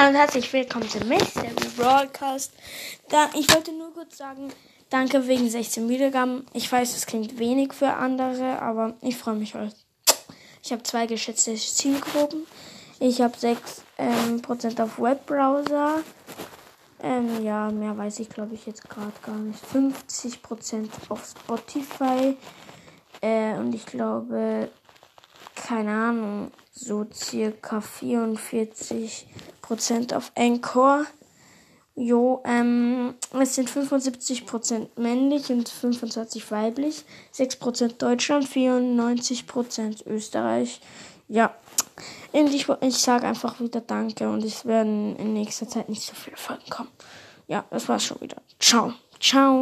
Hallo und herzlich willkommen zum Mystery Broadcast. Da, ich wollte nur kurz sagen, danke wegen 16 Wiedergaben. Ich weiß, es klingt wenig für andere, aber ich freue mich heute. Ich habe zwei geschätzte Zielgruppen. Ich habe 6% ähm, Prozent auf Webbrowser. Ähm, ja, mehr weiß ich glaube ich jetzt gerade gar nicht. 50% auf Spotify. Äh, und ich glaube, keine Ahnung, so circa 44 Prozent auf Anchor. Jo, ähm, es sind 75% männlich und 25% weiblich, 6% Deutschland, 94% Österreich. Ja, und ich, ich sage einfach wieder Danke und es werden in nächster Zeit nicht so viele Folgen kommen. Ja, das war's schon wieder. Ciao. Ciao.